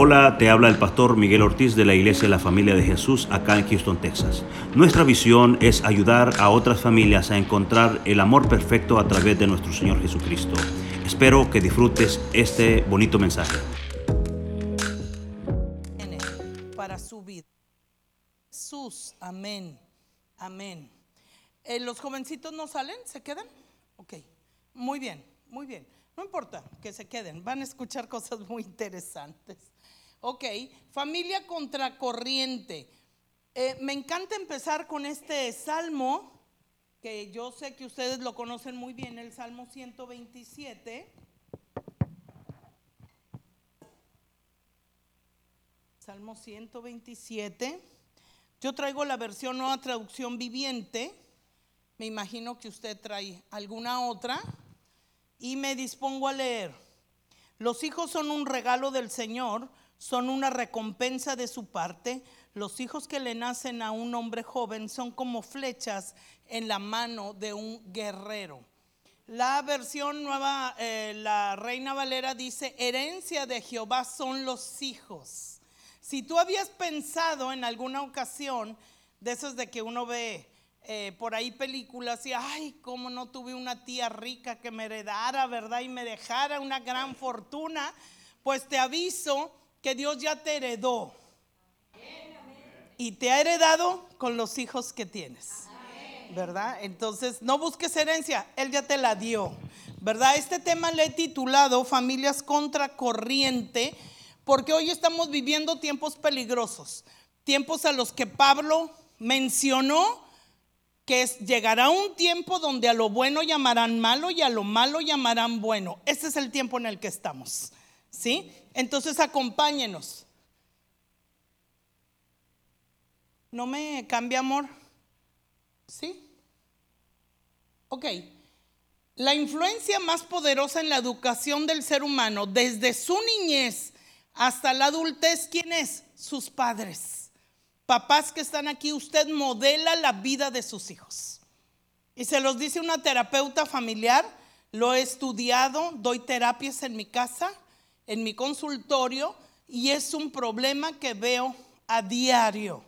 Hola, te habla el pastor Miguel Ortiz de la Iglesia de la Familia de Jesús acá en Houston, Texas. Nuestra visión es ayudar a otras familias a encontrar el amor perfecto a través de nuestro Señor Jesucristo. Espero que disfrutes este bonito mensaje. Para su vida. Jesús, amén, amén. Eh, ¿Los jovencitos no salen? ¿Se quedan? Ok, muy bien, muy bien. No importa que se queden, van a escuchar cosas muy interesantes. Ok, familia contracorriente. Eh, me encanta empezar con este salmo, que yo sé que ustedes lo conocen muy bien, el Salmo 127. Salmo 127. Yo traigo la versión nueva traducción viviente. Me imagino que usted trae alguna otra. Y me dispongo a leer. Los hijos son un regalo del Señor son una recompensa de su parte. Los hijos que le nacen a un hombre joven son como flechas en la mano de un guerrero. La versión nueva, eh, la Reina Valera dice, herencia de Jehová son los hijos. Si tú habías pensado en alguna ocasión de esos de que uno ve eh, por ahí películas y, ay, cómo no tuve una tía rica que me heredara, ¿verdad? Y me dejara una gran fortuna, pues te aviso que Dios ya te heredó. Y te ha heredado con los hijos que tienes. ¿Verdad? Entonces, no busques herencia, Él ya te la dio. ¿Verdad? Este tema le he titulado Familias contra corriente, porque hoy estamos viviendo tiempos peligrosos, tiempos a los que Pablo mencionó que llegará un tiempo donde a lo bueno llamarán malo y a lo malo llamarán bueno. Ese es el tiempo en el que estamos. ¿Sí? Entonces acompáñenos. ¿No me cambia amor? ¿Sí? Ok. La influencia más poderosa en la educación del ser humano desde su niñez hasta la adultez, ¿quién es? Sus padres. Papás que están aquí, usted modela la vida de sus hijos. Y se los dice una terapeuta familiar, lo he estudiado, doy terapias en mi casa en mi consultorio y es un problema que veo a diario.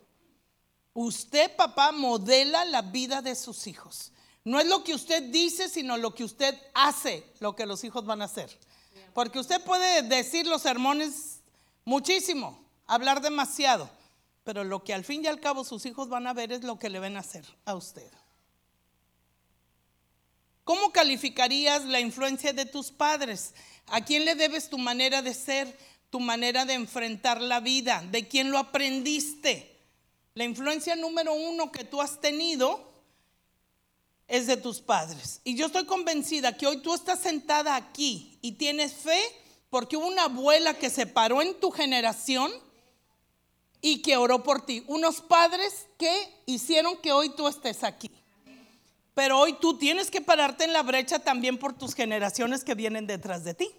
Usted, papá, modela la vida de sus hijos. No es lo que usted dice, sino lo que usted hace, lo que los hijos van a hacer. Porque usted puede decir los sermones muchísimo, hablar demasiado, pero lo que al fin y al cabo sus hijos van a ver es lo que le ven a hacer a usted. ¿Cómo calificarías la influencia de tus padres? ¿A quién le debes tu manera de ser, tu manera de enfrentar la vida? ¿De quién lo aprendiste? La influencia número uno que tú has tenido es de tus padres. Y yo estoy convencida que hoy tú estás sentada aquí y tienes fe porque hubo una abuela que se paró en tu generación y que oró por ti. Unos padres que hicieron que hoy tú estés aquí. Pero hoy tú tienes que pararte en la brecha también por tus generaciones que vienen detrás de ti,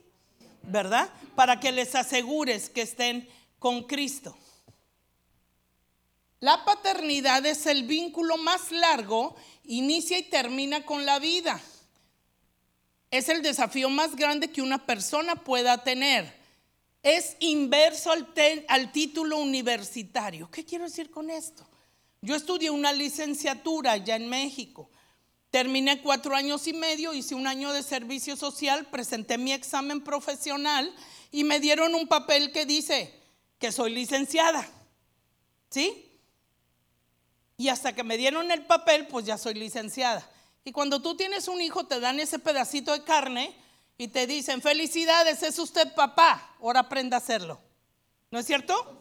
¿verdad? Para que les asegures que estén con Cristo. La paternidad es el vínculo más largo, inicia y termina con la vida. Es el desafío más grande que una persona pueda tener. Es inverso al, título universitario. ¿Qué quiero decir con esto? Yo estudié una licenciatura ya en México Terminé cuatro años y medio, hice un año de servicio social, presenté mi examen profesional y me dieron un papel que dice que soy licenciada. ¿Sí? Y hasta que me dieron el papel, pues ya soy licenciada. Y cuando tú tienes un hijo, te dan ese pedacito de carne y te dicen, felicidades, es usted papá, ahora aprenda a hacerlo. ¿No es cierto?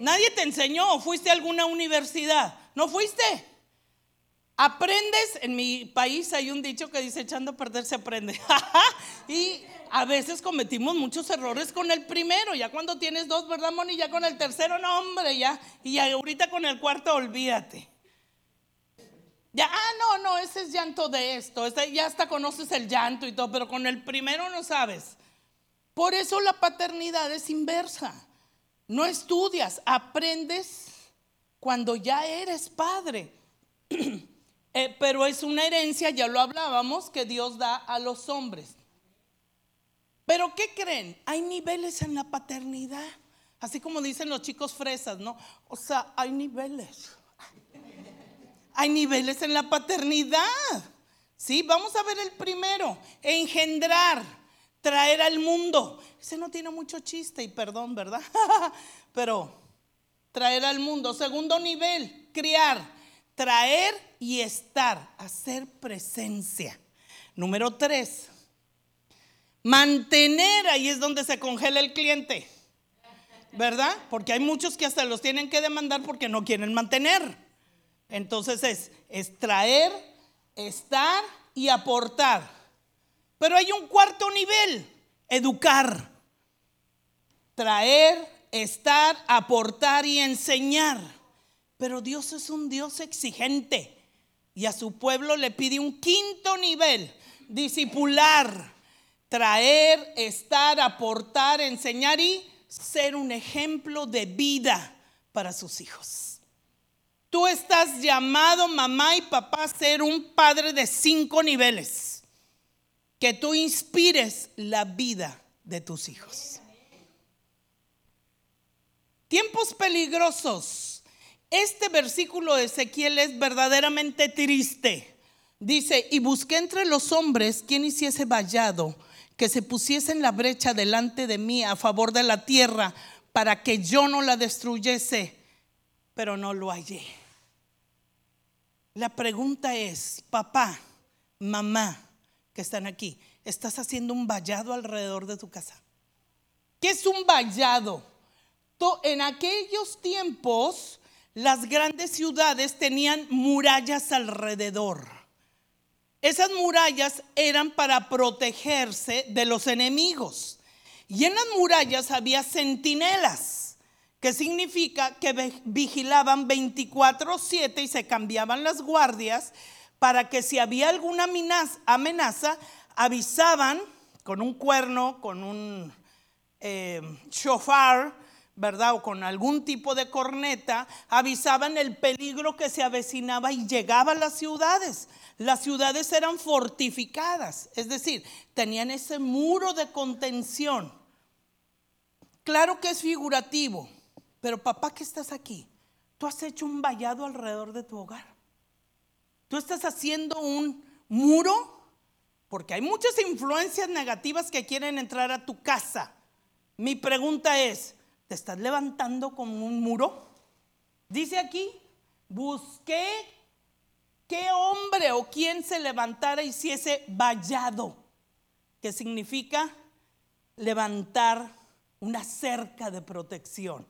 Nadie te enseñó, fuiste a alguna universidad, no fuiste. Aprendes, en mi país hay un dicho que dice echando a perder se aprende. y a veces cometimos muchos errores con el primero, ya cuando tienes dos, ¿verdad, Moni? Ya con el tercero, no, hombre, ya. Y ahorita con el cuarto, olvídate. Ya, ah, no, no, ese es llanto de esto, ya hasta conoces el llanto y todo, pero con el primero no sabes. Por eso la paternidad es inversa. No estudias, aprendes cuando ya eres padre. Eh, pero es una herencia, ya lo hablábamos, que Dios da a los hombres. Pero ¿qué creen? Hay niveles en la paternidad. Así como dicen los chicos fresas, ¿no? O sea, hay niveles. Hay niveles en la paternidad. Sí, vamos a ver el primero, engendrar, traer al mundo. Ese no tiene mucho chiste y perdón, ¿verdad? Pero traer al mundo. Segundo nivel, criar, traer y estar, hacer presencia. Número tres, mantener, ahí es donde se congela el cliente, ¿verdad? Porque hay muchos que hasta los tienen que demandar porque no quieren mantener. Entonces es, es traer, estar y aportar. Pero hay un cuarto nivel, educar, traer, estar, aportar y enseñar. Pero Dios es un Dios exigente y a su pueblo le pide un quinto nivel, discipular, traer, estar, aportar, enseñar y ser un ejemplo de vida para sus hijos. Tú estás llamado, mamá y papá, a ser un padre de cinco niveles. Que tú inspires la vida de tus hijos. Tiempos peligrosos. Este versículo de Ezequiel es verdaderamente triste. Dice, y busqué entre los hombres quien hiciese vallado, que se pusiese en la brecha delante de mí a favor de la tierra, para que yo no la destruyese, pero no lo hallé. La pregunta es, papá, mamá, que están aquí, ¿estás haciendo un vallado alrededor de tu casa? ¿Qué es un vallado? En aquellos tiempos, las grandes ciudades tenían murallas alrededor. Esas murallas eran para protegerse de los enemigos. Y en las murallas había centinelas, que significa que vigilaban 24/7 y se cambiaban las guardias para que si había alguna amenaza, avisaban con un cuerno, con un eh, shofar, ¿verdad? O con algún tipo de corneta, avisaban el peligro que se avecinaba y llegaba a las ciudades. Las ciudades eran fortificadas, es decir, tenían ese muro de contención. Claro que es figurativo, pero papá que estás aquí, tú has hecho un vallado alrededor de tu hogar. Tú estás haciendo un muro porque hay muchas influencias negativas que quieren entrar a tu casa. Mi pregunta es, ¿Te estás levantando como un muro? Dice aquí, busqué qué hombre o quién se levantara y hiciese vallado, que significa levantar una cerca de protección.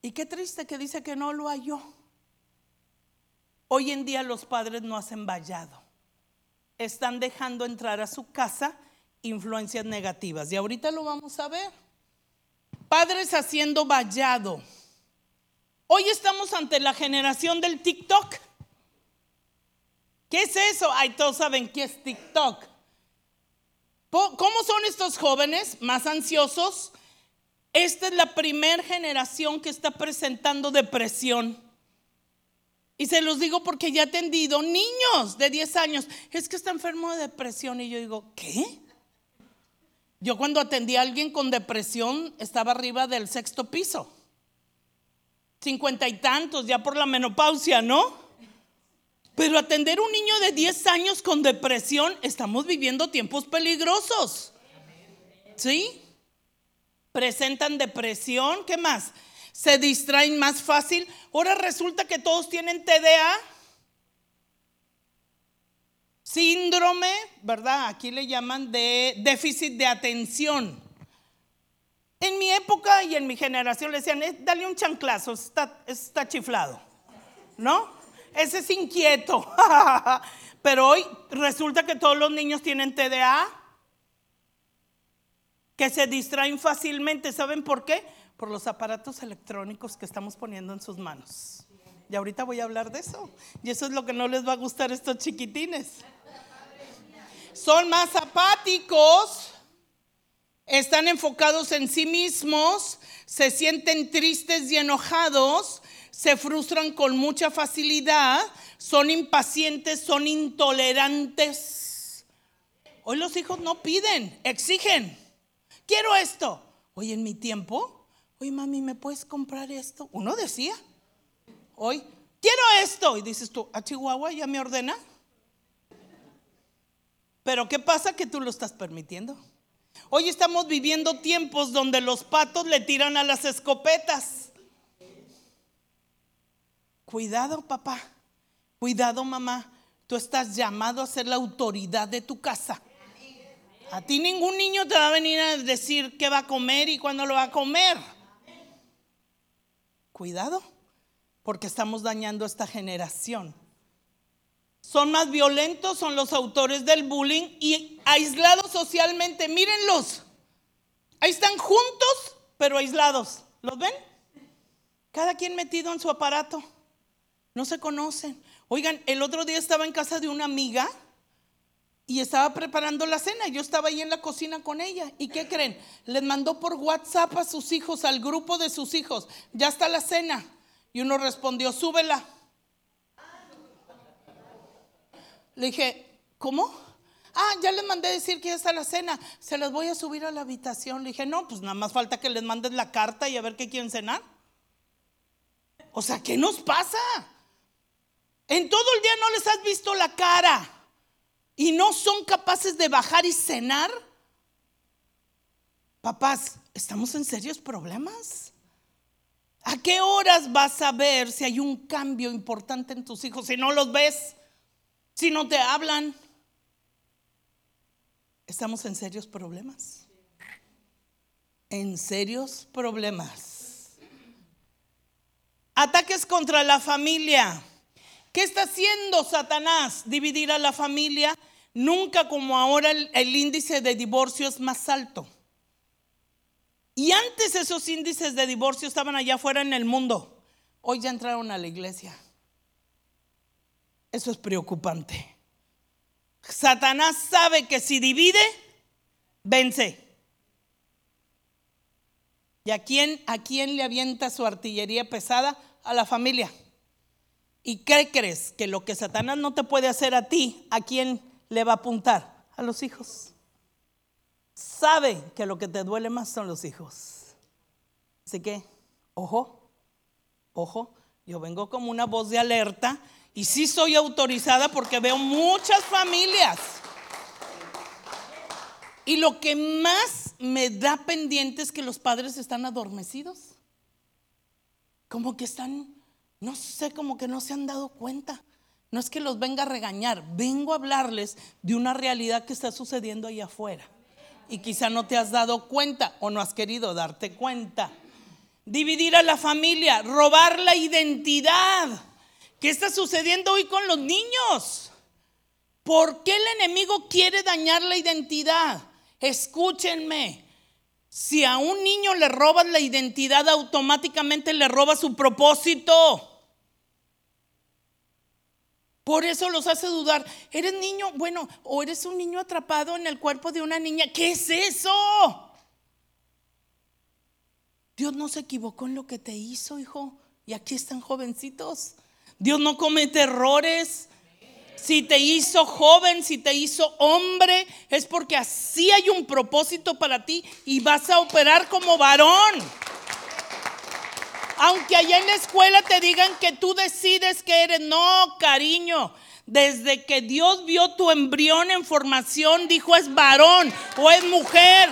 Y qué triste que dice que no lo halló. Hoy en día los padres no hacen vallado. Están dejando entrar a su casa influencias negativas. Y ahorita lo vamos a ver. Padres haciendo vallado. Hoy estamos ante la generación del TikTok. ¿Qué es eso? Ay, todos saben qué es TikTok. ¿Cómo son estos jóvenes más ansiosos? Esta es la primera generación que está presentando depresión. Y se los digo porque ya he atendido niños de 10 años. Es que está enfermo de depresión. Y yo digo, ¿qué? Yo cuando atendí a alguien con depresión estaba arriba del sexto piso. Cincuenta y tantos, ya por la menopausia, ¿no? Pero atender a un niño de 10 años con depresión, estamos viviendo tiempos peligrosos. ¿Sí? Presentan depresión, ¿qué más? Se distraen más fácil. Ahora resulta que todos tienen TDA síndrome, ¿verdad? Aquí le llaman de déficit de atención. En mi época y en mi generación le decían, eh, dale un chanclazo, está, está chiflado, ¿no? Ese es inquieto. Pero hoy resulta que todos los niños tienen TDA, que se distraen fácilmente. ¿Saben por qué? Por los aparatos electrónicos que estamos poniendo en sus manos. Y ahorita voy a hablar de eso. Y eso es lo que no les va a gustar a estos chiquitines son más apáticos, están enfocados en sí mismos, se sienten tristes y enojados, se frustran con mucha facilidad, son impacientes, son intolerantes. Hoy los hijos no piden, exigen. Quiero esto. Hoy en mi tiempo, oye mami, ¿me puedes comprar esto? Uno decía, hoy, quiero esto. Y dices tú, a Chihuahua ya me ordena. Pero ¿qué pasa que tú lo estás permitiendo? Hoy estamos viviendo tiempos donde los patos le tiran a las escopetas. Cuidado, papá. Cuidado, mamá. Tú estás llamado a ser la autoridad de tu casa. A ti ningún niño te va a venir a decir qué va a comer y cuándo lo va a comer. Cuidado, porque estamos dañando esta generación. Son más violentos, son los autores del bullying y aislados socialmente. Mírenlos. Ahí están juntos, pero aislados. ¿Los ven? Cada quien metido en su aparato. No se conocen. Oigan, el otro día estaba en casa de una amiga y estaba preparando la cena. Yo estaba ahí en la cocina con ella. ¿Y qué creen? Les mandó por WhatsApp a sus hijos, al grupo de sus hijos. Ya está la cena. Y uno respondió, súbela. Le dije, ¿cómo? Ah, ya les mandé decir que ya está la cena. Se las voy a subir a la habitación. Le dije, no, pues nada más falta que les mandes la carta y a ver qué quieren cenar. O sea, ¿qué nos pasa? En todo el día no les has visto la cara y no son capaces de bajar y cenar. Papás, ¿estamos en serios problemas? ¿A qué horas vas a ver si hay un cambio importante en tus hijos? Si no los ves, si no te hablan. Estamos en serios problemas. En serios problemas. Ataques contra la familia. ¿Qué está haciendo Satanás? Dividir a la familia. Nunca como ahora el, índice de divorcio es más alto. Y antes esos índices de divorcio estaban allá afuera en el mundo. Hoy ya entraron a la iglesia. Eso es preocupante. Satanás sabe que si divide, vence. ¿Y a quién, a quién le avienta su artillería pesada? A la familia. ¿Y qué crees? Que lo que Satanás no te puede hacer a ti, ¿a quién le va a apuntar? A los hijos. Sabe que lo que te duele más son los hijos. Así que, ojo, ojo, yo vengo como una voz de alerta y sí soy autorizada porque veo muchas familias. Y lo que más me da pendiente es que los padres están adormecidos. Como que están no sé, como que no se han dado cuenta. No es que los venga a regañar, vengo a hablarles de una realidad que está sucediendo ahí afuera. Y quizá no te has dado cuenta o no has querido darte cuenta. Dividir a la familia, robar la identidad. ¿Qué está sucediendo hoy con los niños? ¿Por qué el enemigo quiere dañar la identidad? Escúchenme, si a un niño le robas la identidad, automáticamente le roba su propósito. Por eso los hace dudar. ¿Eres niño? Bueno, o eres un niño atrapado en el cuerpo de una niña. ¿Qué es eso? Dios no se equivocó en lo que te hizo, hijo. Y aquí están jovencitos. Dios no comete errores. Si te hizo joven, si te hizo hombre, es porque así hay un propósito para ti y vas a operar como varón. Aunque allá en la escuela te digan que tú decides que eres, no, cariño. Desde que Dios vio tu embrión en formación, dijo es varón o es mujer.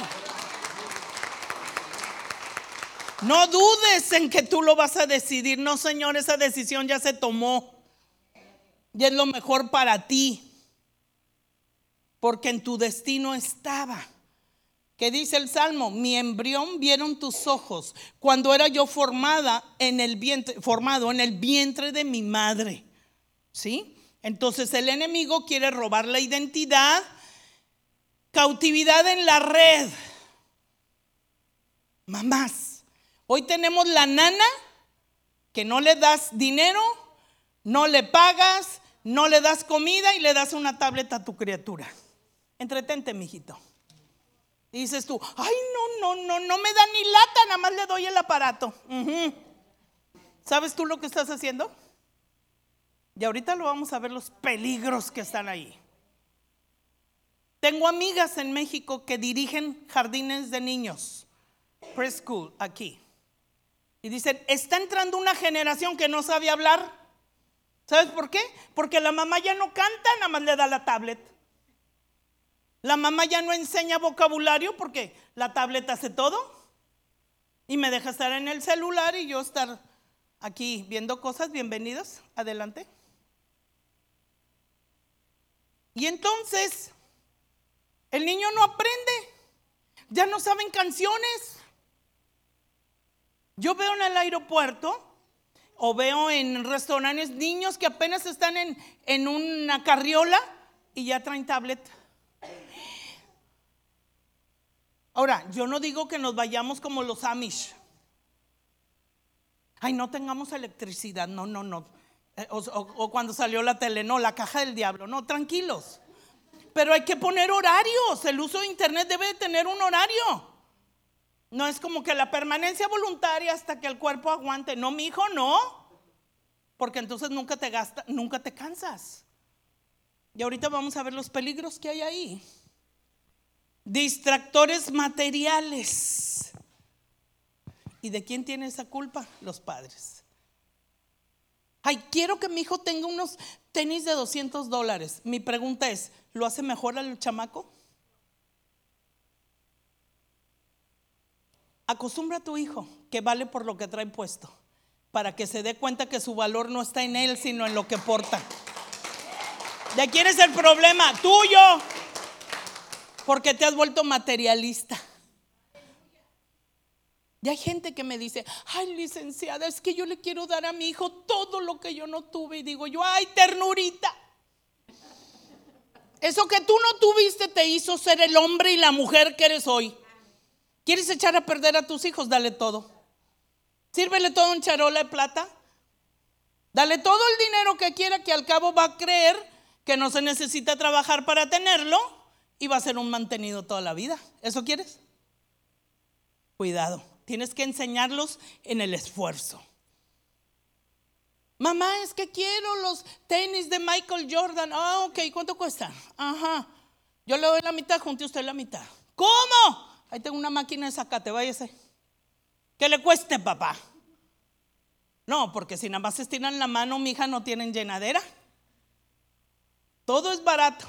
No dudes en que tú lo vas a decidir. No, Señor, esa decisión ya se tomó. Y es lo mejor para ti. Porque en tu destino estaba que dice el Salmo, mi embrión vieron tus ojos cuando era yo formada en el vientre, formado en el vientre de mi madre. ¿Sí? Entonces el enemigo quiere robar la identidad, cautividad en la red. Mamás, hoy tenemos la nana que no le das dinero, no le pagas, no le das comida y le das una tableta a tu criatura. Entretente, mijito dices tú, ay, no, no, no, no me da ni lata, nada más le doy el aparato. ¿Sabes tú lo que estás haciendo? Y ahorita lo vamos a ver los peligros que están ahí. Tengo amigas en México que dirigen jardines de niños, preschool, aquí. Y dicen, está entrando una generación que no sabe hablar. ¿Sabes por qué? Porque la mamá ya no canta, nada más le da la tablet. La mamá ya no enseña vocabulario porque la tablet hace todo. Y me deja estar en el celular y yo estar aquí viendo cosas. Bienvenidos, adelante. Y entonces, el niño no aprende. Ya no saben canciones. Yo veo en el aeropuerto o veo en restaurantes niños que apenas están en, en una carriola y ya traen tablet. Ahora, yo no digo que nos vayamos como los Amish. Ay, no tengamos electricidad. No, no, no. Eh, o, o, cuando salió la tele, no, la caja del diablo. No, tranquilos. Pero hay que poner horarios. El uso de Internet debe de tener un horario. No es como que la permanencia voluntaria hasta que el cuerpo aguante. No, mi hijo, no. Porque entonces nunca te gasta, nunca te cansas. Y ahorita vamos a ver los peligros que hay ahí. Distractores materiales. ¿Y de quién tiene esa culpa? Los padres. Ay, quiero que mi hijo tenga unos tenis de 200 dólares. Mi pregunta es, ¿lo hace mejor al chamaco? Acostumbra a tu hijo que vale por lo que trae puesto, para que se dé cuenta que su valor no está en él, sino en lo que porta. ¿De quién es el problema? Tuyo. Porque te has vuelto materialista. Y hay gente que me dice, ay licenciada, es que yo le quiero dar a mi hijo todo lo que yo no tuve. Y digo yo, ay ternurita. Eso que tú no tuviste te hizo ser el hombre y la mujer que eres hoy. ¿Quieres echar a perder a tus hijos? Dale todo. Sírvele todo un charola de plata. Dale todo el dinero que quiera, que al cabo va a creer que no se necesita trabajar para tenerlo y va a ser un mantenido toda la vida. ¿Eso quieres? Cuidado, tienes que enseñarlos en el esfuerzo. Mamá, es que quiero los tenis de Michael Jordan. Ah, ok, ¿cuánto cuesta? Ajá. Yo le doy la mitad, junte usted la mitad. ¿Cómo? Ahí tengo una máquina de sacate, váyase. ¿Qué le cueste, papá? No, porque si nada más estiran la mano, mi hija no tienen llenadera. Todo es barato.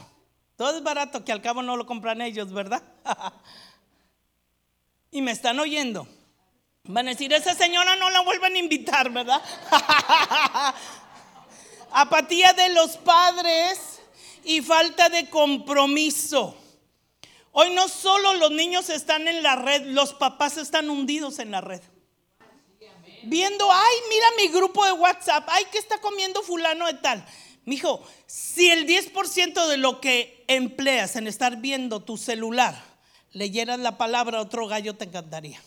Todo es barato, que al cabo no lo compran ellos, ¿verdad? y me están oyendo. Van a decir, esa señora no la vuelven a invitar, ¿verdad? Apatía de los padres y falta de compromiso. Hoy no solo los niños están en la red, los papás están hundidos en la red. Viendo, ay, mira mi grupo de WhatsApp, ay, ¿qué está comiendo fulano de tal? Mijo, si el 10% de lo que empleas en estar viendo tu celular leyeras la palabra otro gallo, te encantaría.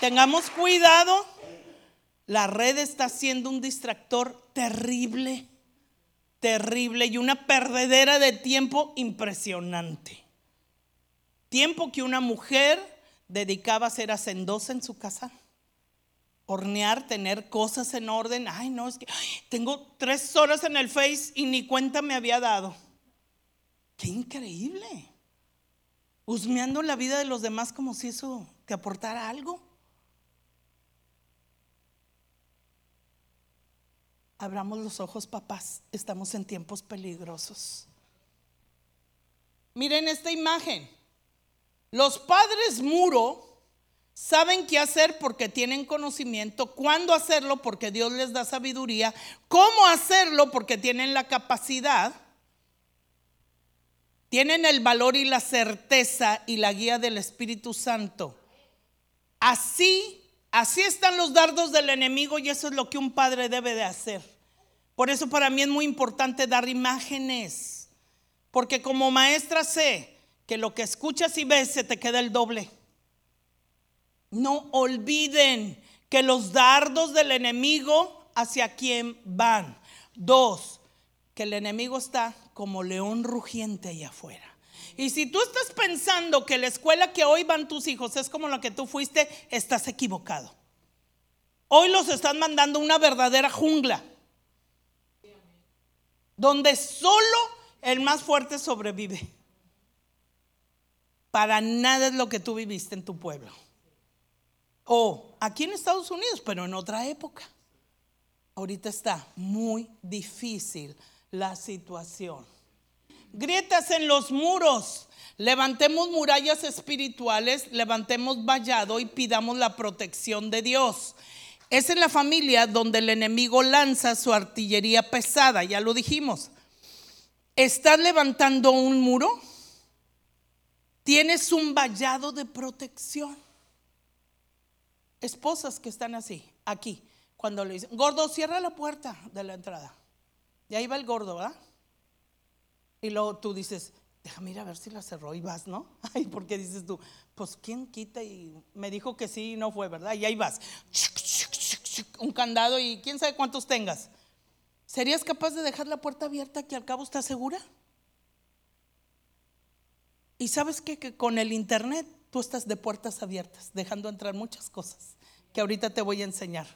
Tengamos cuidado. La red está siendo un distractor terrible, terrible y una perdedera de tiempo impresionante. Tiempo que una mujer dedicaba a ser hacendosa en su casa hornear, tener cosas en orden. Ay, no, es que tengo tres horas en el Face y ni cuenta me había dado. Qué increíble. Husmeando la vida de los demás como si eso te aportara algo. Abramos los ojos, papás. Estamos en tiempos peligrosos. Miren esta imagen. Los padres muro Saben qué hacer porque tienen conocimiento, cuándo hacerlo porque Dios les da sabiduría, cómo hacerlo porque tienen la capacidad, tienen el valor y la certeza y la guía del Espíritu Santo. Así, así están los dardos del enemigo y eso es lo que un padre debe de hacer. Por eso para mí es muy importante dar imágenes, porque como maestra sé que lo que escuchas y ves se te queda el doble. No olviden que los dardos del enemigo hacia quién van. Dos, que el enemigo está como león rugiente allá afuera. Y si tú estás pensando que la escuela que hoy van tus hijos es como la que tú fuiste, estás equivocado. Hoy los están mandando una verdadera jungla, donde solo el más fuerte sobrevive. Para nada es lo que tú viviste en tu pueblo. O aquí en Estados Unidos, pero en otra época. Ahorita está muy difícil la situación. Grietas en los muros. Levantemos murallas espirituales, levantemos vallado y pidamos la protección de Dios. Es en la familia donde el enemigo lanza su artillería pesada, ya lo dijimos. ¿Estás levantando un muro? Tienes un vallado de protección. Esposas que están así, aquí, cuando le dicen, gordo, cierra la puerta de la entrada. Y ahí va el gordo, ¿verdad? Y luego tú dices, déjame ir a ver si la cerró y vas, ¿no? Ay, porque dices tú, pues ¿quién quita? Y me dijo que sí y no fue, ¿verdad? Y ahí vas, un candado y quién sabe cuántos tengas. ¿Serías capaz de dejar la puerta abierta que al cabo está segura? Y sabes que con el internet tú estás de puertas abiertas, dejando entrar muchas cosas que ahorita te voy a enseñar.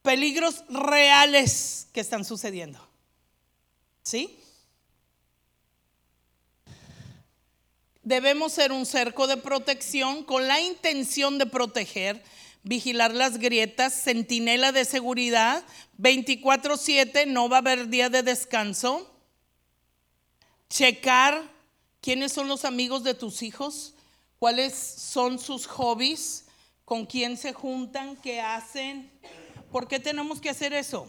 Peligros reales que están sucediendo. ¿Sí? Debemos ser un cerco de protección con la intención de proteger, vigilar las grietas, centinela de seguridad, 24/7, no va a haber día de descanso. Checar quiénes son los amigos de tus hijos, cuáles son sus hobbies, con quién se juntan, qué hacen. ¿Por qué tenemos que hacer eso?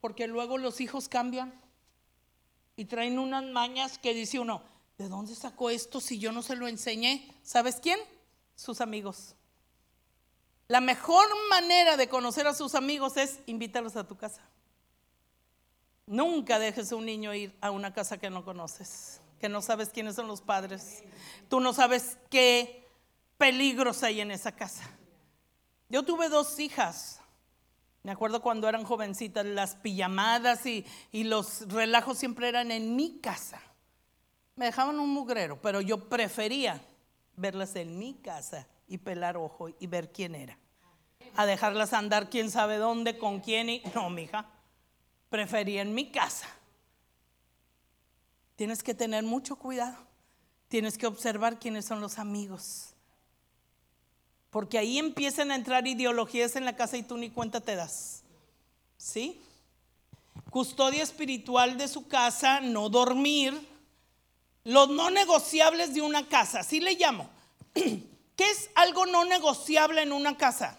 Porque luego los hijos cambian y traen unas mañas que dice uno, ¿de dónde sacó esto si yo no se lo enseñé? ¿Sabes quién? Sus amigos. La mejor manera de conocer a sus amigos es invitarlos a tu casa. Nunca dejes a un niño ir a una casa que no conoces, que no sabes quiénes son los padres. Tú no sabes qué peligros hay en esa casa. Yo tuve dos hijas. Me acuerdo cuando eran jovencitas, las pijamadas y, y los relajos siempre eran en mi casa. Me dejaban un mugrero, pero yo prefería verlas en mi casa y pelar ojo y ver quién era. A dejarlas andar quién sabe dónde, con quién y... No, mija prefería en mi casa. Tienes que tener mucho cuidado. Tienes que observar quiénes son los amigos. Porque ahí empiezan a entrar ideologías en la casa y tú ni cuenta te das. ¿Sí? Custodia espiritual de su casa, no dormir. Los no negociables de una casa, así le llamo. ¿Qué es algo no negociable en una casa?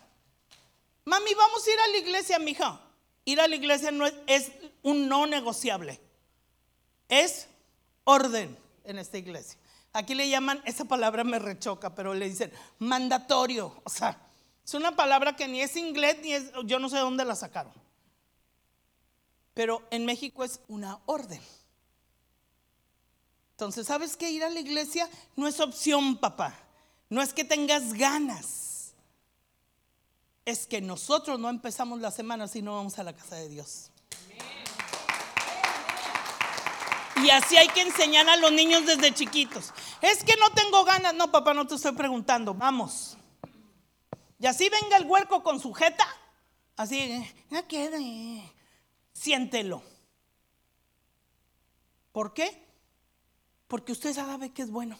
Mami, vamos a ir a la iglesia, mija. Ir a la iglesia no es, un no negociable. Es orden en esta iglesia. Aquí le llaman, esa palabra me rechoca, pero le dicen mandatorio. O sea, es una palabra que ni es inglés ni es, yo no sé dónde la sacaron. Pero en México es una orden. Entonces, ¿sabes que ir a la iglesia no es opción, papá? No es que tengas ganas es que nosotros no empezamos la semana si no vamos a la casa de Dios. Y así hay que enseñar a los niños desde chiquitos. Es que no tengo ganas. No, papá, no te estoy preguntando. Vamos. Y así venga el huerco con su jeta. Así, no quede. Siéntelo. ¿Por qué? Porque usted sabe que es bueno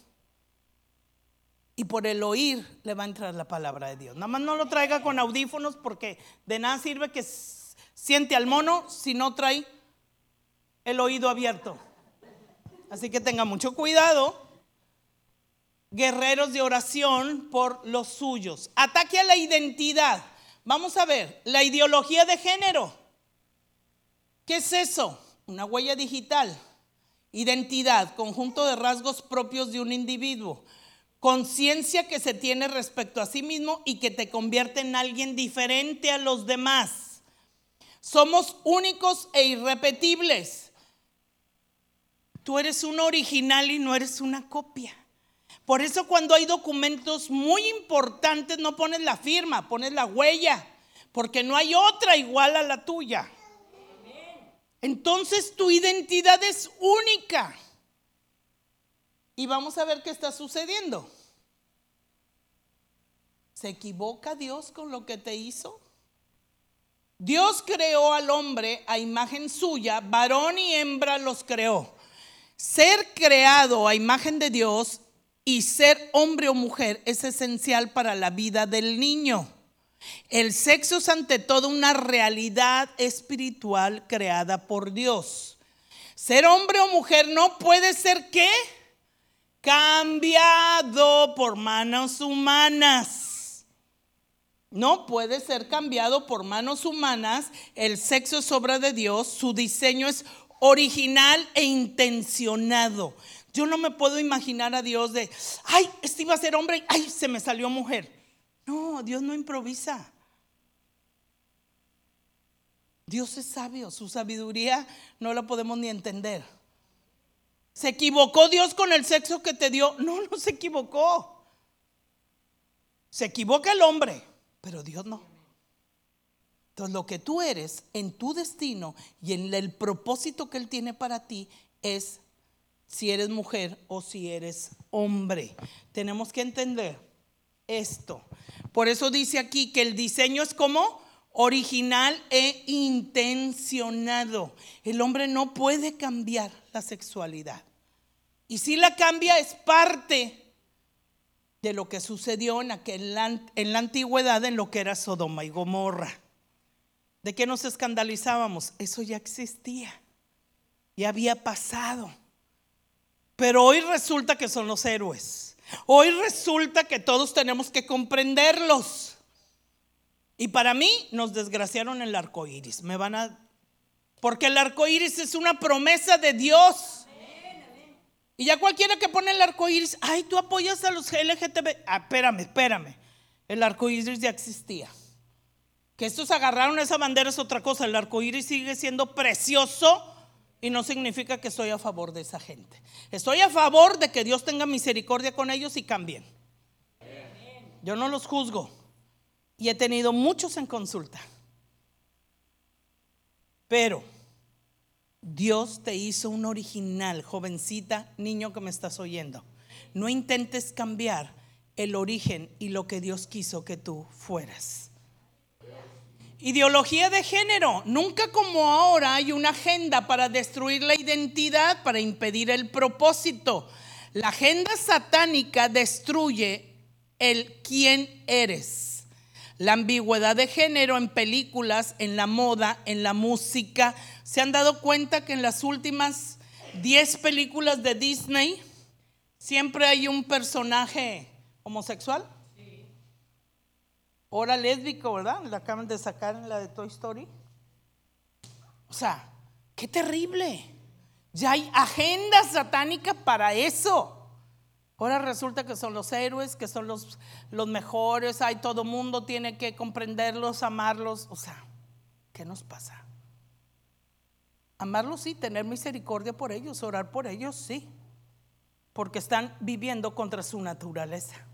y por el oír le va a entrar la palabra de Dios. Nada más no lo traiga con audífonos porque de nada sirve que siente al mono si no trae el oído abierto. Así que tenga mucho cuidado. Guerreros de oración por los suyos. Ataque a la identidad. Vamos a ver, la ideología de género. ¿Qué es eso? Una huella digital. Identidad, conjunto de rasgos propios de un individuo conciencia que se tiene respecto a sí mismo y que te convierte en alguien diferente a los demás. Somos únicos e irrepetibles. Tú eres un original y no eres una copia. Por eso cuando hay documentos muy importantes no pones la firma, pones la huella, porque no hay otra igual a la tuya. Entonces tu identidad es única. Y vamos a ver qué está sucediendo. ¿Se equivoca Dios con lo que te hizo? Dios creó al hombre a imagen suya, varón y hembra los creó. Ser creado a imagen de Dios y ser hombre o mujer es esencial para la vida del niño. El sexo es ante todo una realidad espiritual creada por Dios. Ser hombre o mujer no puede ser qué? Cambiado por manos humanas. No puede ser cambiado por manos humanas. El sexo es obra de Dios. Su diseño es original e intencionado. Yo no me puedo imaginar a Dios de, ay, este iba a ser hombre, ay, se me salió mujer. No, Dios no improvisa. Dios es sabio, su sabiduría no la podemos ni entender. ¿Se equivocó Dios con el sexo que te dio? No, no se equivocó. Se equivoca el hombre, pero Dios no. Entonces lo que tú eres en tu destino y en el propósito que Él tiene para ti es si eres mujer o si eres hombre. Tenemos que entender esto. Por eso dice aquí que el diseño es como original e intencionado. El hombre no puede cambiar la sexualidad. Y si la cambia es parte de lo que sucedió en, en la antigüedad en lo que era Sodoma y Gomorra. ¿De qué nos escandalizábamos? Eso ya existía, ya había pasado. Pero hoy resulta que son los héroes. Hoy resulta que todos tenemos que comprenderlos. Y para mí nos desgraciaron el arco iris. Me van a. Porque el arco iris es una promesa de Dios. Y ya cualquiera que pone el arco iris, ay, tú apoyas a los LGTB. Ah, espérame, espérame. El arco iris ya existía. Que estos agarraron esa bandera es otra cosa. El arco iris sigue siendo precioso y no significa que estoy a favor de esa gente. Estoy a favor de que Dios tenga misericordia con ellos y cambien. Yo no los juzgo. Y he tenido muchos en consulta. Pero Dios te hizo un original, jovencita, niño que me estás oyendo. No intentes cambiar el origen y lo que Dios quiso que tú fueras. Ideología de género. Nunca como ahora hay una agenda para destruir la identidad, para impedir el propósito. La agenda satánica destruye el quién eres. La ambigüedad de género en películas, en la moda, en la música. ¿Se han dado cuenta que en las últimas 10 películas de Disney siempre hay un personaje homosexual? Hora lésbico, ¿verdad? La acaban de sacar en la de Toy Story. O sea, qué terrible. Ya hay agenda satánica para eso. Ahora resulta que son los héroes, que son los, los mejores, hay todo mundo tiene que comprenderlos, amarlos. O sea, ¿qué nos pasa? Amarlos sí, tener misericordia por ellos, orar por ellos sí, porque están viviendo contra su naturaleza.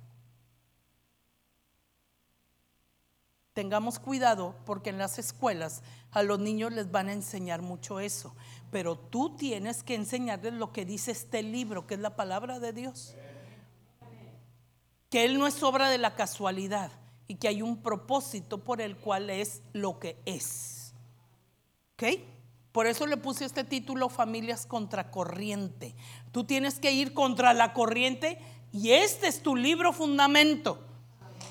Tengamos cuidado porque en las escuelas a los niños les van a enseñar mucho eso. Pero tú tienes que enseñarles lo que dice este libro, que es la palabra de Dios. Que Él no es obra de la casualidad y que hay un propósito por el cual es lo que es. ¿Ok? Por eso le puse este título Familias contra corriente. Tú tienes que ir contra la corriente y este es tu libro fundamento.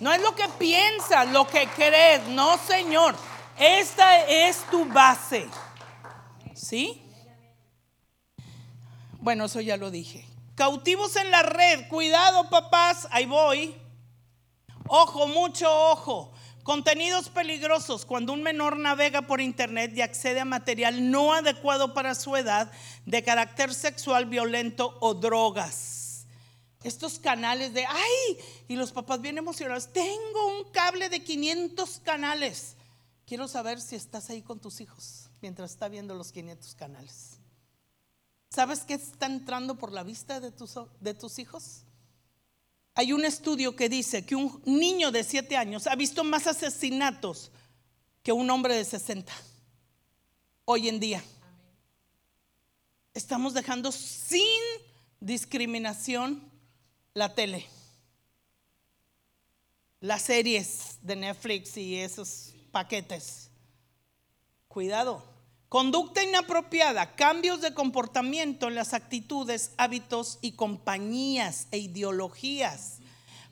No es lo que piensas, lo que crees. No, Señor. Esta es tu base. ¿Sí? Bueno, eso ya lo dije. Cautivos en la red. Cuidado, papás. Ahí voy. Ojo, mucho ojo. Contenidos peligrosos. Cuando un menor navega por internet y accede a material no adecuado para su edad, de carácter sexual, violento o drogas estos canales de, ay, y los papás bien emocionados, tengo un cable de 500 canales. Quiero saber si estás ahí con tus hijos mientras está viendo los 500 canales. ¿Sabes qué está entrando por la vista de tus, de tus hijos? Hay un estudio que dice que un niño de 7 años ha visto más asesinatos que un hombre de 60 hoy en día. Estamos dejando sin discriminación la tele, las series de Netflix y esos paquetes. Cuidado, Conducta inapropiada, cambios de comportamiento en las actitudes, hábitos y compañías e ideologías.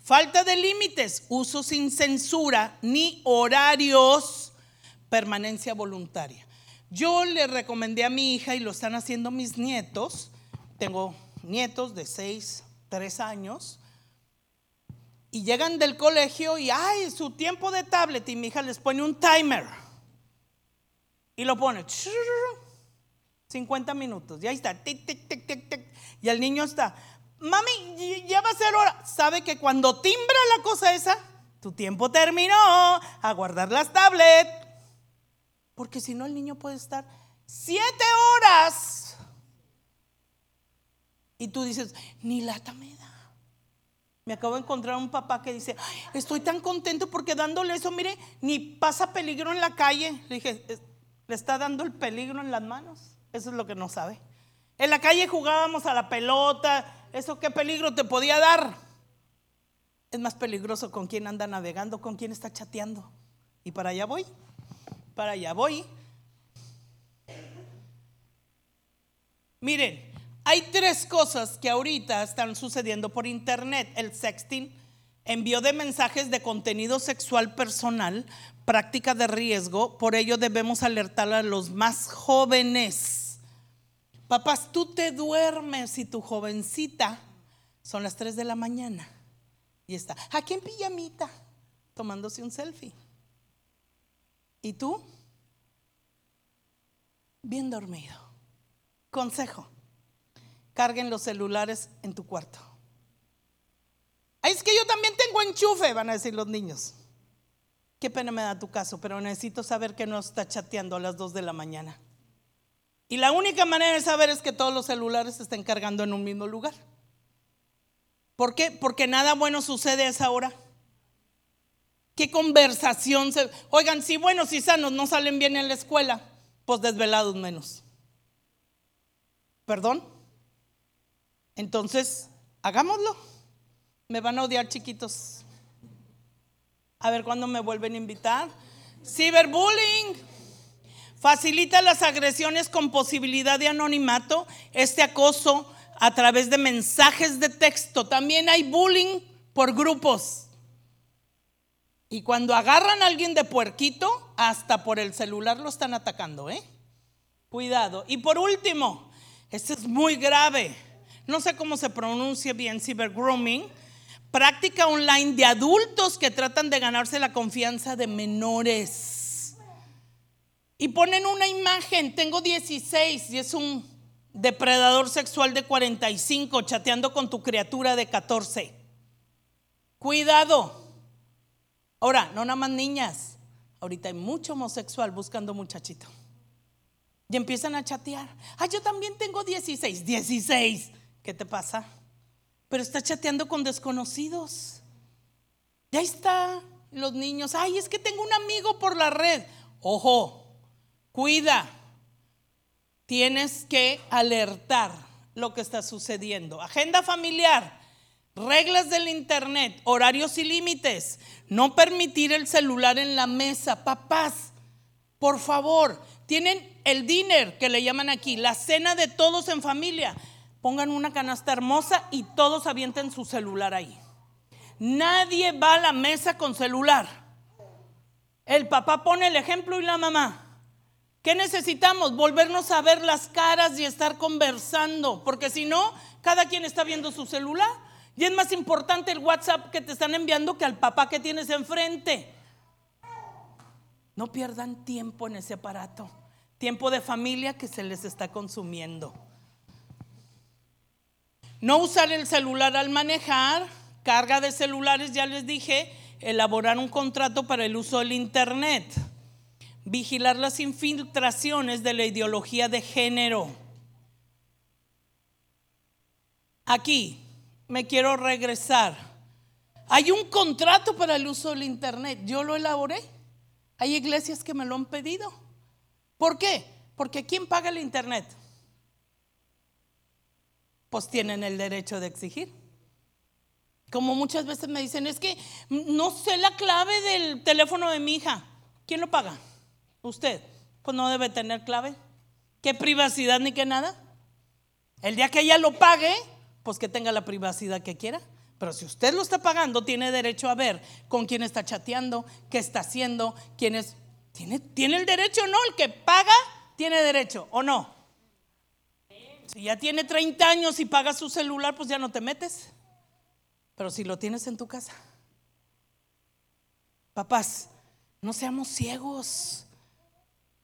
Falta de límites, uso sin censura ni horarios, permanencia voluntaria. Yo le recomendé a mi hija y lo están haciendo mis nietos. Tengo nietos de 6, 3 años. Y llegan del colegio y, ay, su tiempo de tablet. Y mi hija les pone un timer. Y lo pone. 50 minutos. Y ahí está. y el niño está. Mami, ya va a ser hora. ¿Sabe que cuando timbra la cosa esa, tu tiempo terminó? A guardar las tablets. Porque si no, el niño puede estar siete horas. Y tú dices, ni lata me da. Me acabo de encontrar un papá que dice, estoy tan contento porque dándole eso, mire, ni pasa peligro en la calle. Le dije, le está dando el peligro en las manos. Eso es lo que no sabe. En la calle jugábamos a la pelota. ¿Eso qué peligro te podía dar? Es más peligroso con quien anda navegando, con quien está chateando. Y para allá voy para allá voy. Miren, hay tres cosas que ahorita están sucediendo por internet. El sexting, envío de mensajes de contenido sexual personal, práctica de riesgo. Por ello debemos alertar a los más jóvenes. Papás, tú te duermes y tu jovencita son las 3 de la mañana y está aquí en pijamita tomándose un selfie. ¿Y tú? Bien dormido. Consejo, carguen los celulares en tu cuarto. es que yo también tengo enchufe, van a decir los niños. Qué pena me da tu caso, pero necesito saber que no está chateando a las 2 de la mañana. Y la única manera de saber es que todos los celulares estén cargando en un mismo lugar. ¿Por qué? Porque nada bueno sucede a esa hora. ¿Qué conversación se... Oigan, si buenos y sanos no salen bien en la escuela, pues desvelados menos. ¿Perdón? Entonces, hagámoslo. Me van a odiar chiquitos. A ver cuándo me vuelven a invitar. Ciberbullying. Facilita las agresiones con posibilidad de anonimato. Este acoso a través de mensajes de texto. También hay bullying por grupos. Y cuando agarran a alguien de puerquito, hasta por el celular lo están atacando, ¿eh? Cuidado. Y por último, este es muy grave. No sé cómo se pronuncia bien grooming Práctica online de adultos que tratan de ganarse la confianza de menores. Y ponen una imagen, tengo 16 y es un depredador sexual de 45 chateando con tu criatura de 14. Cuidado. Ahora, no nada más niñas. Ahorita hay mucho homosexual buscando muchachito. Y empiezan a chatear. Ah, yo también tengo 16. 16. ¿Qué te pasa? Pero está chateando con desconocidos. Y ahí está los niños. Ay, es que tengo un amigo por la red. Ojo, cuida. Tienes que alertar lo que está sucediendo. Agenda familiar. Reglas del Internet, horarios y límites. No permitir el celular en la mesa. Papás, por favor, tienen el dinner que le llaman aquí, la cena de todos en familia. Pongan una canasta hermosa y todos avienten su celular ahí. Nadie va a la mesa con celular. El papá pone el ejemplo y la mamá. ¿Qué necesitamos? Volvernos a ver las caras y estar conversando, porque si no, cada quien está viendo su celular. Y es más importante el WhatsApp que te están enviando que al papá que tienes enfrente. No pierdan tiempo en ese aparato. Tiempo de familia que se les está consumiendo. No usar el celular al manejar. Carga de celulares, ya les dije. Elaborar un contrato para el uso del Internet. Vigilar las infiltraciones de la ideología de género. Aquí, me quiero regresar. Hay un contrato para el uso del Internet. Yo lo elaboré. Hay iglesias que me lo han pedido. ¿Por qué? Porque ¿quién paga el Internet? Pues tienen el derecho de exigir. Como muchas veces me dicen, es que no sé la clave del teléfono de mi hija. ¿Quién lo paga? Usted. Pues no debe tener clave. ¿Qué privacidad ni qué nada? El día que ella lo pague, pues que tenga la privacidad que quiera. Pero si usted lo está pagando, tiene derecho a ver con quién está chateando, qué está haciendo, quién es. Tiene, tiene el derecho, ¿no? El que paga tiene derecho, ¿o no? Si ya tiene 30 años y paga su celular, pues ya no te metes. Pero si lo tienes en tu casa. Papás, no seamos ciegos.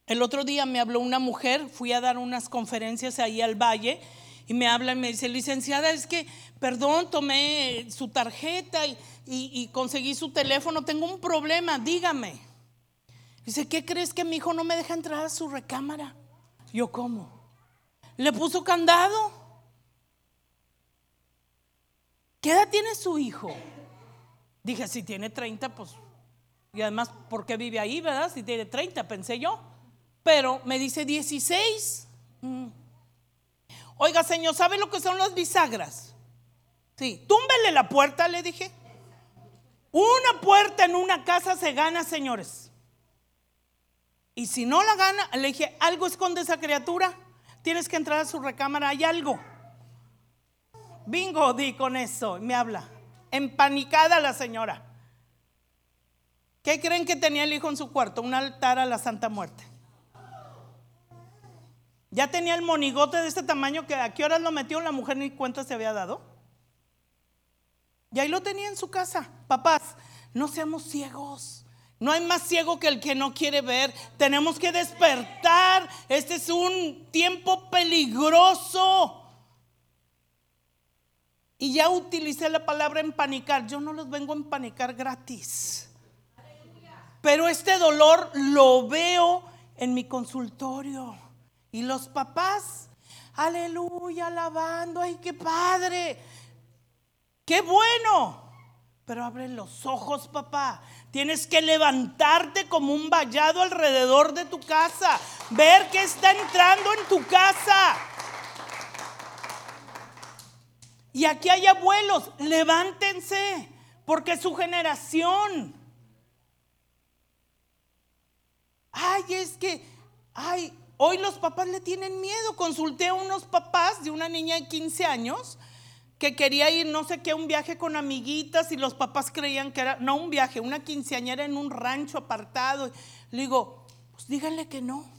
El otro día me habló una mujer, fui a dar unas conferencias ahí al valle y me habla y me dice, licenciada, es que, perdón, tomé su tarjeta y, y conseguí su teléfono, tengo un problema, dígame. Dice, ¿qué crees que mi hijo no me deja entrar a su recámara? Yo, ¿cómo? Le puso candado. ¿Qué edad tiene su hijo? Dije, si tiene 30, pues, y además, ¿por qué vive ahí, verdad? Si tiene 30, pensé yo. Pero me dice 16. Mm. Oiga, señor, ¿sabe lo que son las bisagras? Sí, túmbele la puerta, le dije. Una puerta en una casa se gana, señores. Y si no la gana, le dije, algo esconde esa criatura. Tienes que entrar a su recámara, hay algo. Bingo, di con eso. Me habla. Empanicada la señora. ¿Qué creen que tenía el hijo en su cuarto? Un altar a la Santa Muerte. Ya tenía el monigote de este tamaño que a qué horas lo metió la mujer ni cuenta se había dado. Y ahí lo tenía en su casa. Papás, no seamos ciegos. No hay más ciego que el que no quiere ver. Tenemos que despertar. Este es un tiempo peligroso. Y ya utilicé la palabra empanicar. Yo no los vengo a empanicar gratis. Pero este dolor lo veo en mi consultorio. Y los papás, aleluya, alabando. Ay, qué padre. Qué bueno. Pero abren los ojos, papá. Tienes que levantarte como un vallado alrededor de tu casa, ver qué está entrando en tu casa. Y aquí hay abuelos, levántense, porque su generación. Ay, es que, ay, hoy los papás le tienen miedo. Consulté a unos papás de una niña de 15 años que quería ir no sé qué, un viaje con amiguitas y los papás creían que era, no un viaje, una quinceañera en un rancho apartado. Le digo, pues díganle que no.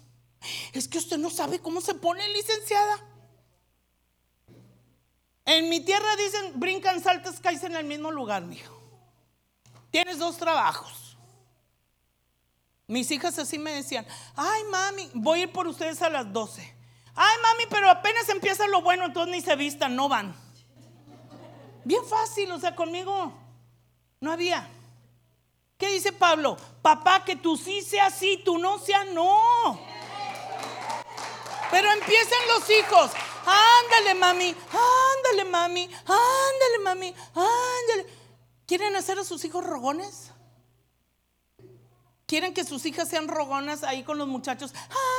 Es que usted no sabe cómo se pone licenciada. En mi tierra dicen, brincan, saltas, caes en el mismo lugar, mijo. Tienes dos trabajos. Mis hijas así me decían, ay mami, voy a ir por ustedes a las 12. Ay mami, pero apenas empieza lo bueno, entonces ni se vistan, no van. Bien fácil, o sea, conmigo no había. ¿Qué dice Pablo? Papá, que tú sí seas sí, tú no seas no. Pero empiezan los hijos. Ándale, mami, ándale, mami, ándale, mami, ándale. ¿Quieren hacer a sus hijos rogones? ¿Quieren que sus hijas sean rogonas ahí con los muchachos?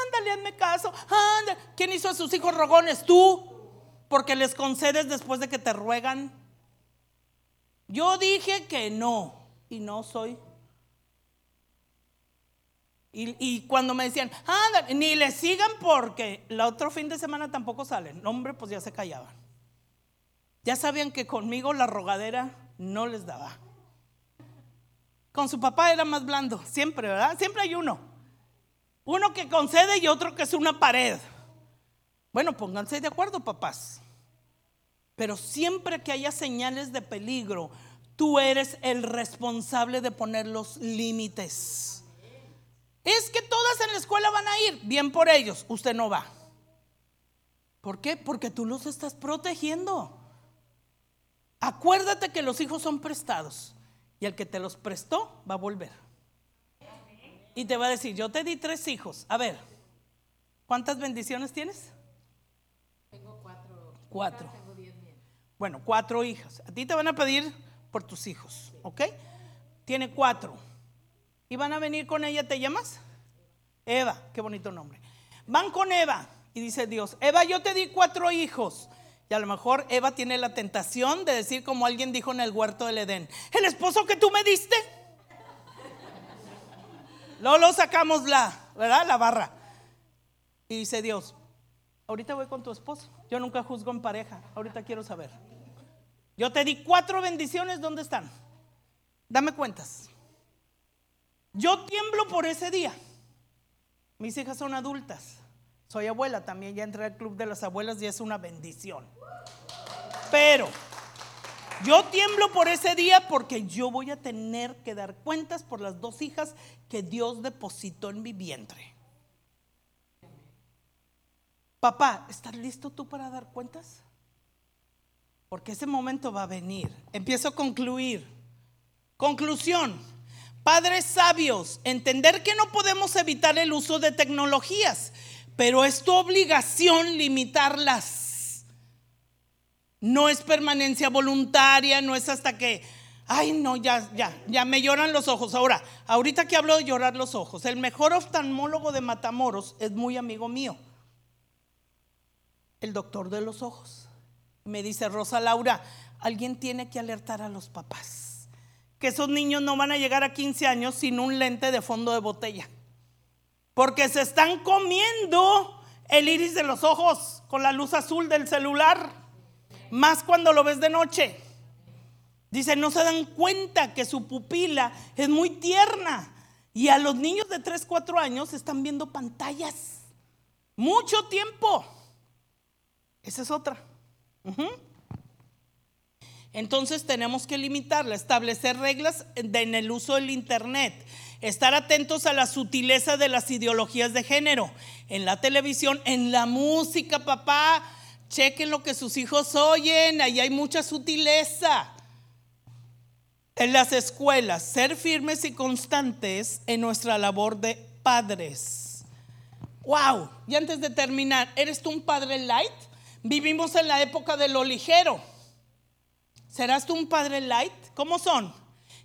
Ándale, hazme caso, ándale. ¿Quién hizo a sus hijos rogones? Tú, porque les concedes después de que te ruegan. Yo dije que no y no soy. Y, cuando me decían, anda, ni le sigan porque el otro fin de semana tampoco salen. hombre, pues ya se callaban. Ya sabían que conmigo la rogadera no les daba. Con su papá era más blando, siempre, ¿verdad? Siempre hay uno. Uno que concede y otro que es una pared. Bueno, pónganse de acuerdo, papás. Pero siempre que haya señales de peligro, tú eres el responsable de poner los límites. Es que todas en la escuela van a ir, bien por ellos, usted no va. ¿Por qué? Porque tú los estás protegiendo. Acuérdate que los hijos son prestados y el que te los prestó va a volver. Y te va a decir, yo te di tres hijos. A ver, ¿cuántas bendiciones tienes? Tengo cuatro. Cuatro. Bueno, cuatro hijas. A ti te van a pedir por tus hijos, ¿ok? Tiene cuatro. Y van a venir con ella, ¿te llamas? Eva, qué bonito nombre. Van con Eva y dice Dios, Eva, yo te di cuatro hijos. Y a lo mejor Eva tiene la tentación de decir como alguien dijo en el huerto del Edén, el esposo que tú me diste. Luego lo sacamos la, ¿verdad? La barra. Y dice Dios, Ahorita voy con tu esposo. Yo nunca juzgo en pareja. Ahorita quiero saber. Yo te di cuatro bendiciones. ¿Dónde están? Dame cuentas. Yo tiemblo por ese día. Mis hijas son adultas. Soy abuela también. Ya entré al club de las abuelas y es una bendición. Pero yo tiemblo por ese día porque yo voy a tener que dar cuentas por las dos hijas que Dios depositó en mi vientre. Papá, ¿estás listo tú para dar cuentas? Porque ese momento va a venir. Empiezo a concluir. Conclusión. Padres sabios, entender que no podemos evitar el uso de tecnologías, pero es tu obligación limitarlas. No es permanencia voluntaria, no es hasta que, ay no, ya, ya, ya me lloran los ojos. Ahora, ahorita que hablo de llorar los ojos, el mejor oftalmólogo de Matamoros es muy amigo mío el doctor de los ojos. Me dice Rosa Laura, alguien tiene que alertar a los papás que esos niños no van a llegar a 15 años sin un lente de fondo de botella. Porque se están comiendo el iris de los ojos con la luz azul del celular. Más cuando lo ves de noche. Dice, no se dan cuenta que su pupila es muy tierna. Y a los niños de 3, 4 años están viendo pantallas. Mucho tiempo. Esa es otra. Entonces tenemos que limitarla, establecer reglas en el uso del Internet, estar atentos a la sutileza de las ideologías de género, en la televisión, en la música, papá. Chequen lo que sus hijos oyen, ahí hay mucha sutileza. En las escuelas, ser firmes y constantes en nuestra labor de padres. Wow, y antes de terminar, ¿eres tú un padre light? Vivimos en la época de lo ligero. ¿Serás tú un padre light? ¿Cómo son?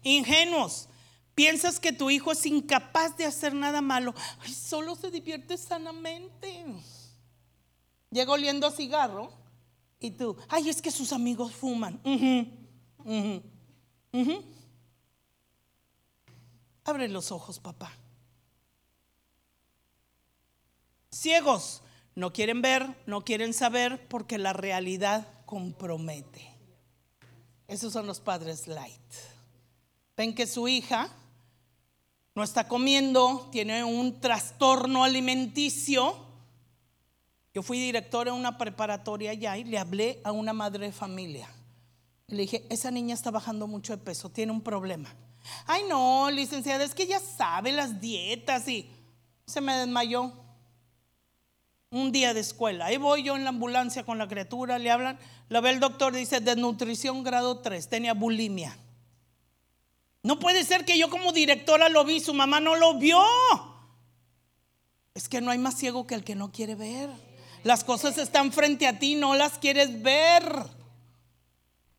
Ingenuos. Piensas que tu hijo es incapaz de hacer nada malo. Ay, solo se divierte sanamente. Llega oliendo a cigarro y tú, ay, es que sus amigos fuman. Abre los ojos, papá. Ciegos, no quieren ver, no quieren saber porque la realidad compromete. Esos son los padres light. Ven que su hija no está comiendo, tiene un trastorno alimenticio. Yo fui director en una preparatoria allá y le hablé a una madre de familia. Le dije, esa niña está bajando mucho de peso, tiene un problema. Ay, no, licenciada, es que ella sabe las dietas y se me desmayó un día de escuela. Ahí voy yo en la ambulancia con la criatura, le hablan, lo ve el doctor, dice desnutrición grado 3, tenía bulimia. No puede ser que yo como directora lo vi, su mamá no lo vio. Es que no hay más ciego que el que no quiere ver. Las cosas están frente a ti, no las quieres ver.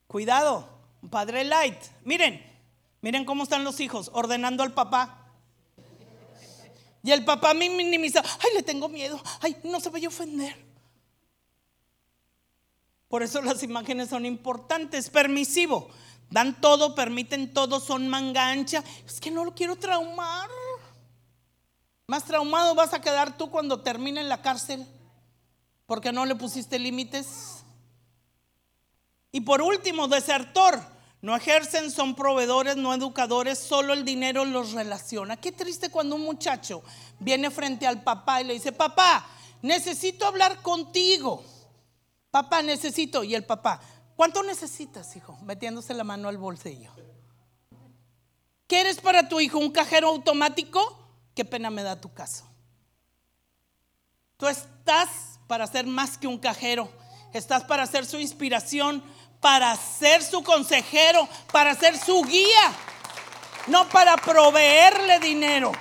Cuidado, padre light. Miren, miren cómo están los hijos ordenando al papá. Y el papá me minimiza, ay, le tengo miedo, ay, no se vaya a ofender. Por eso las imágenes son importantes, permisivo. Dan todo, permiten todo, son manga ancha. Es que no lo quiero traumar. Más traumado vas a quedar tú cuando termine en la cárcel, porque no le pusiste límites. Y por último, desertor. No ejercen, son proveedores, no educadores, solo el dinero los relaciona. Qué triste cuando un muchacho viene frente al papá y le dice, papá, necesito hablar contigo. Papá, necesito. Y el papá, ¿cuánto necesitas, hijo? Metiéndose la mano al bolsillo. ¿Quieres para tu hijo? ¿Un cajero automático? Qué pena me da tu caso. Tú estás para ser más que un cajero. Estás para ser su inspiración, para ser su consejero, para ser su guía, no para proveerle dinero.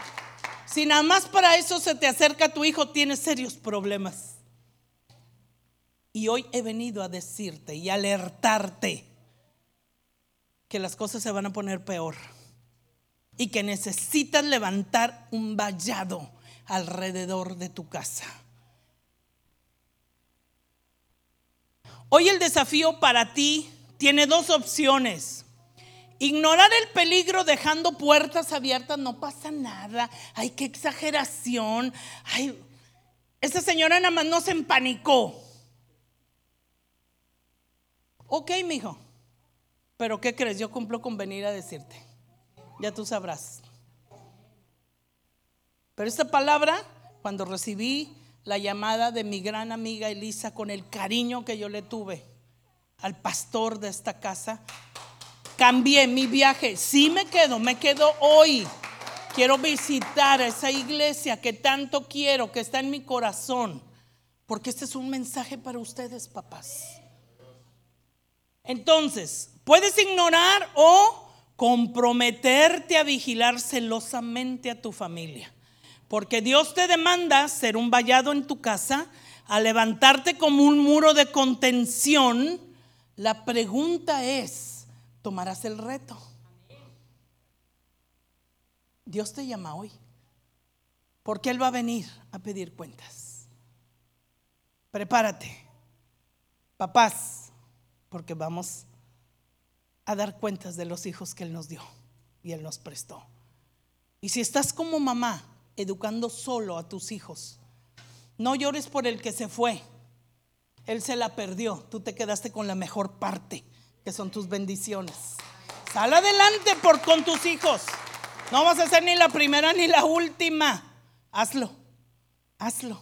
Si nada más para eso se te acerca tu hijo, tienes serios problemas. Y hoy he venido a decirte y alertarte que las cosas se van a poner peor y que necesitas levantar un vallado alrededor de tu casa. Hoy el desafío para ti tiene dos opciones. Ignorar el peligro dejando puertas abiertas, no pasa nada. Ay, qué exageración. Ay, Esta señora nada más no se empanicó. Ok, mijo. Pero ¿qué crees? Yo cumplo con venir a decirte. Ya tú sabrás. Pero esta palabra, cuando recibí la llamada de mi gran amiga Elisa con el cariño que yo le tuve al pastor de esta casa, cambié mi viaje. Sí me quedo, me quedo hoy. Quiero visitar a esa iglesia que tanto quiero, que está en mi corazón. Porque este es un mensaje para ustedes, papás. Entonces, puedes ignorar o comprometerte a vigilar celosamente a tu familia. Porque Dios te demanda ser un vallado en tu casa, a levantarte como un muro de contención. La pregunta es, ¿tomarás el reto? Dios te llama hoy. Porque Él va a venir a pedir cuentas. Prepárate. Papás, porque vamos a dar cuentas de los hijos que Él nos dio y Él nos prestó. Y si estás como mamá educando solo a tus hijos, no llores por el que se fue. Él se la perdió. Tú te quedaste con la mejor parte, que son tus bendiciones. Sal adelante por con tus hijos. No vas a ser ni la primera ni la última. Hazlo. Hazlo.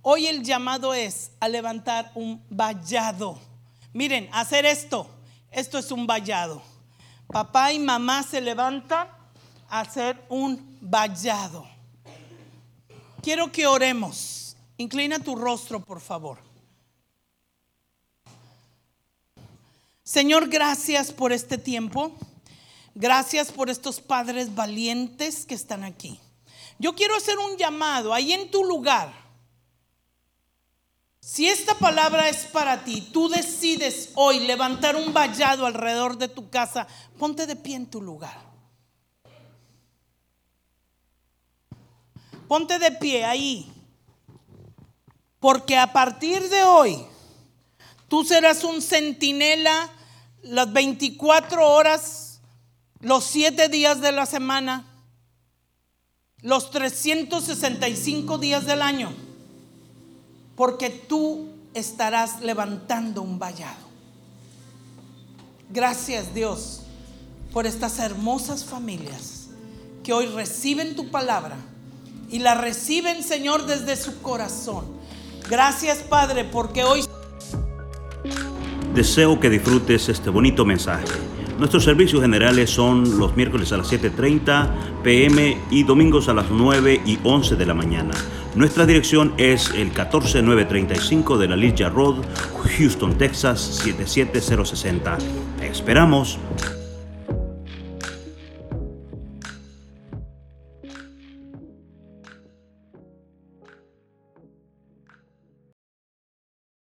Hoy el llamado es a levantar un vallado. Miren, hacer esto, esto es un vallado. Papá y mamá se levantan hacer un vallado. Quiero que oremos. Inclina tu rostro, por favor. Señor, gracias por este tiempo. Gracias por estos padres valientes que están aquí. Yo quiero hacer un llamado ahí en tu lugar. Si esta palabra es para ti, tú decides hoy levantar un vallado alrededor de tu casa, ponte de pie en tu lugar. Ponte de pie ahí. Porque a partir de hoy, tú serás un centinela las 24 horas, los 7 días de la semana, los 365 días del año porque tú estarás levantando un vallado. Gracias Dios por estas hermosas familias que hoy reciben tu palabra y la reciben Señor desde su corazón. Gracias Padre porque hoy... Deseo que disfrutes este bonito mensaje. Nuestros servicios generales son los miércoles a las 7.30 pm y domingos a las 9 y 11 de la mañana. Nuestra dirección es el 14935 de la Ligia Road, Houston, Texas 77060. esperamos.